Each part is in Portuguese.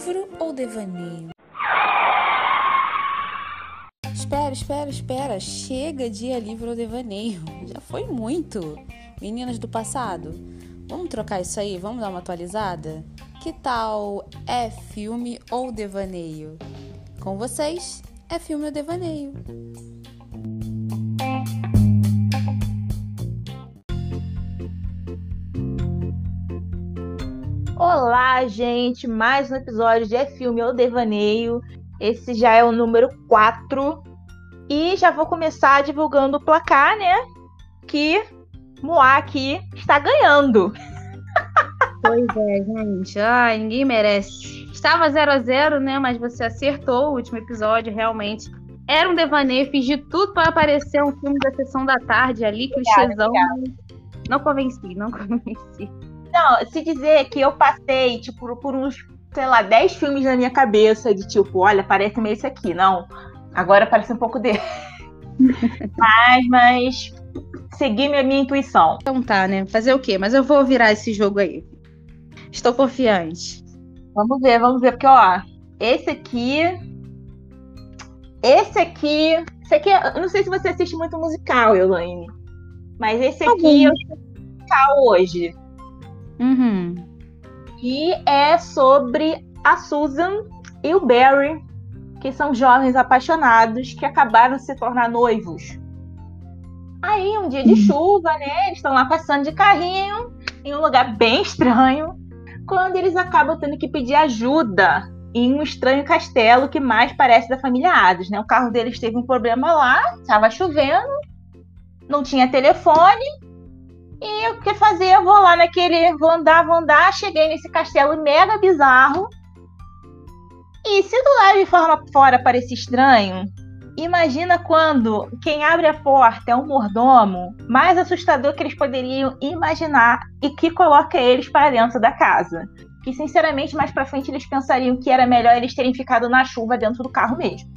livro ou devaneio? Espera, espera, espera. Chega de livro ou devaneio. Já foi muito. Meninas do passado, vamos trocar isso aí? Vamos dar uma atualizada? Que tal é filme ou devaneio? Com vocês, é filme ou devaneio? Gente! Mais um episódio de É Filme ou Devaneio. Esse já é o número 4. E já vou começar divulgando o placar, né? Que Moá aqui está ganhando. Pois é, gente. Ai, ninguém merece. Estava 0 a 0 né? Mas você acertou o último episódio, realmente. Era um devaneio, fiz de tudo para aparecer um filme da sessão da tarde ali, clichêzão. Não convenci, não convenci. Não, se dizer que eu passei, tipo, por uns, sei lá, 10 filmes na minha cabeça, de tipo, olha, parece meio esse aqui. Não, agora parece um pouco dele. mas, mas, segui minha, minha intuição. Então tá, né? Fazer o quê? Mas eu vou virar esse jogo aí. Estou confiante. Vamos ver, vamos ver, porque, ó, esse aqui. Esse aqui. Esse aqui, eu não sei se você assiste muito musical, Elaine. Mas esse aqui eu eu musical hoje. Uhum. E é sobre a Susan e o Barry, que são jovens apaixonados que acabaram de se tornar noivos. Aí, um dia de chuva, né? Eles estão lá passando de carrinho em um lugar bem estranho, quando eles acabam tendo que pedir ajuda em um estranho castelo que mais parece da família Adams, né? O carro deles teve um problema lá, estava chovendo, não tinha telefone e o que fazer? Eu vou lá naquele. Vou andar, vou andar. Cheguei nesse castelo mega bizarro. E se do lado de forma fora parecia estranho, imagina quando quem abre a porta é um mordomo mais assustador que eles poderiam imaginar e que coloca eles para dentro da casa. Que sinceramente mais para frente eles pensariam que era melhor eles terem ficado na chuva dentro do carro mesmo.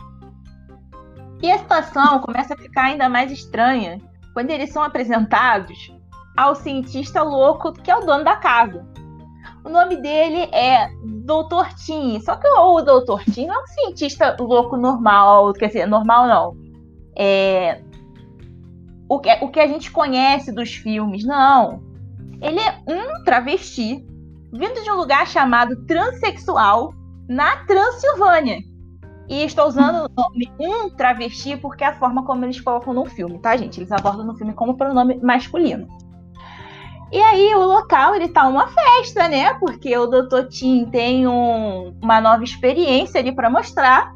E a situação começa a ficar ainda mais estranha quando eles são apresentados ao cientista louco que é o dono da casa. O nome dele é Dr. Tim. Só que o Dr. Tim não é um cientista louco normal, quer dizer, normal não. É o que, o que a gente conhece dos filmes, não. Ele é um travesti vindo de um lugar chamado transexual na Transilvânia. E estou usando o nome um travesti porque é a forma como eles colocam no filme, tá, gente? Eles abordam no filme como pronome masculino. E aí o local ele tá uma festa, né? Porque o Dr. Tim tem um, uma nova experiência ali para mostrar,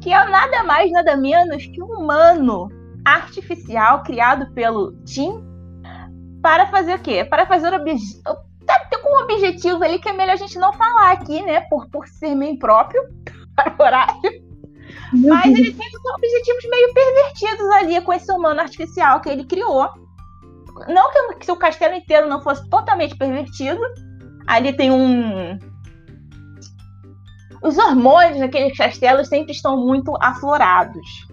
que é nada mais nada menos que um humano artificial criado pelo Tim para fazer o quê? Para fazer tem com um objetivo ali que é melhor a gente não falar aqui, né? Por, por ser meio próprio para horário. Mas ele tem objetivos meio pervertidos ali com esse humano artificial que ele criou não que, que o castelo inteiro não fosse totalmente pervertido. Ali tem um. Os hormônios daqueles castelos sempre estão muito aflorados.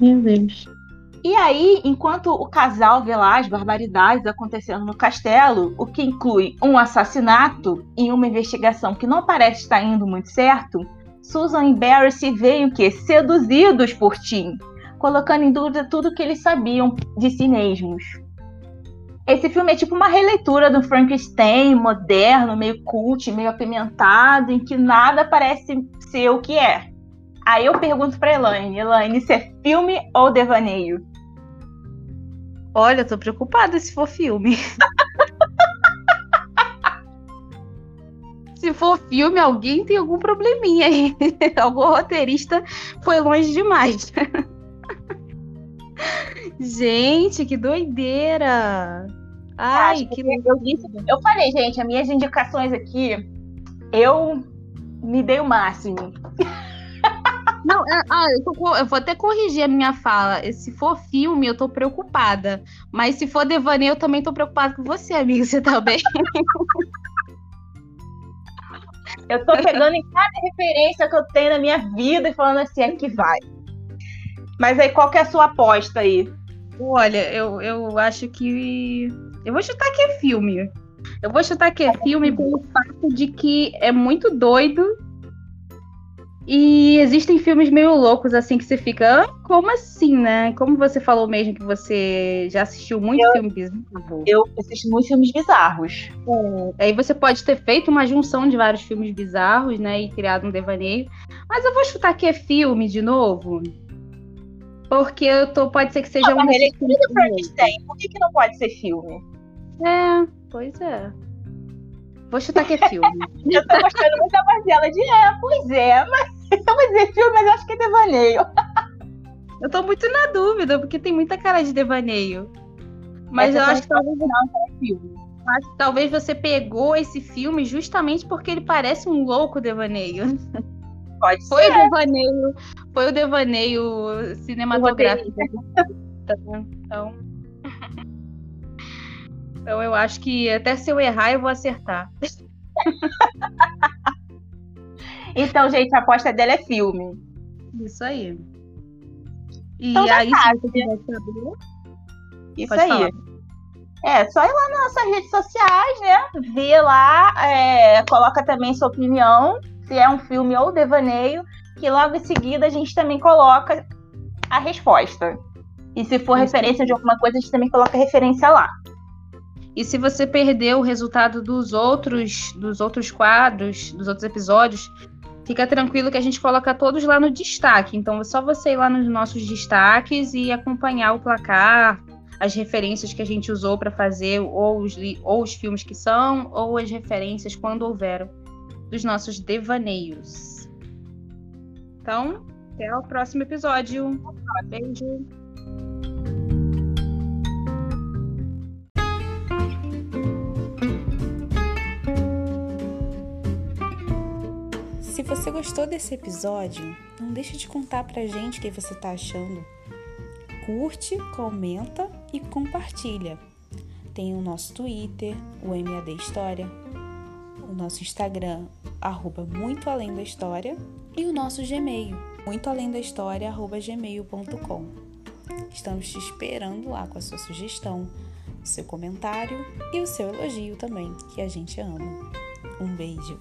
Meu Deus. E aí, enquanto o casal vê lá as barbaridades acontecendo no castelo, o que inclui um assassinato e uma investigação que não parece estar indo muito certo, Susan e Barry se veem o quê? Seduzidos por Tim, colocando em dúvida tudo que eles sabiam de si mesmos. Esse filme é tipo uma releitura do Frankenstein moderno, meio cult, meio apimentado, em que nada parece ser o que é. Aí eu pergunto pra Elaine, Elaine, isso é filme ou devaneio? Olha, eu tô preocupada se for filme. se for filme, alguém tem algum probleminha aí. Algum roteirista foi longe demais. Gente, que doideira! Ai, que eu, disse, eu falei, gente, as minhas indicações aqui, eu me dei o máximo. Não, é, ah, eu, tô, eu, vou até corrigir a minha fala. Se for filme, eu tô preocupada. Mas se for devaneio, eu também tô preocupada com você, amiga. Você tá bem? eu tô pegando em cada referência que eu tenho na minha vida e falando assim, aqui vai. Mas aí, qual que é a sua aposta aí? Olha, eu, eu acho que eu vou chutar que é filme. Eu vou chutar que é filme pelo fato de que é muito doido E existem filmes meio loucos, assim, que você fica, ah, como assim, né? Como você falou mesmo que você já assistiu muito Eu- filme bizarro. Eu assisto muitos filmes bizarros. Aí você pode ter feito uma junção de vários filmes bizarros, né? E criado um devaneio. Mas eu vou chutar que é filme de novo. Porque eu tô, pode ser que seja Ah, um mas desses releitura do filmes. Frankenstein, por que, que não pode ser filme? É, pois é. Vou chutar que é filme. Eu tô gostando muito da Marcela de é, pois é, mas eu vou dizer filme, mas eu acho que é devaneio. eu tô muito na dúvida, porque tem muita cara de devaneio. Mas Essa eu acho que talvez, não é filme. acho que talvez você pegou esse filme justamente porque ele parece um louco devaneio. Pode Foi ser. o devaneio, foi o devaneio cinematográfico. Então, então eu acho que até se eu errar eu vou acertar. Então, gente, a aposta dela é filme. Isso aí. E Então aí, se você quiser saber, Isso aí. falar. É, só ir lá nas nossas redes sociais, né? Ver lá, é, coloca também sua opinião, se é um filme ou devaneio, que logo em seguida a gente também coloca a resposta. E se for referência de alguma coisa, a gente também coloca a referência lá. E se você perdeu o resultado dos outros, dos outros quadros, dos outros episódios, fica tranquilo que a gente coloca todos lá no destaque. Então é só você ir lá nos nossos destaques e acompanhar o placar, as referências que a gente usou para fazer, ou os, ou os filmes que são, ou as referências quando houveram dos nossos devaneios. Então, até o próximo episódio. Beijo. Se você gostou desse episódio, não deixe de contar pra gente o que você tá achando. Curte, comenta e compartilha. Tem o nosso Twitter, o MAD História, o nosso Instagram, arroba Muito Além da História, e o nosso Gmail, muito além da história, arroba gmail.com. Estamos te esperando lá com a sua sugestão, o seu comentário e o seu elogio também, que a gente ama. Um beijo!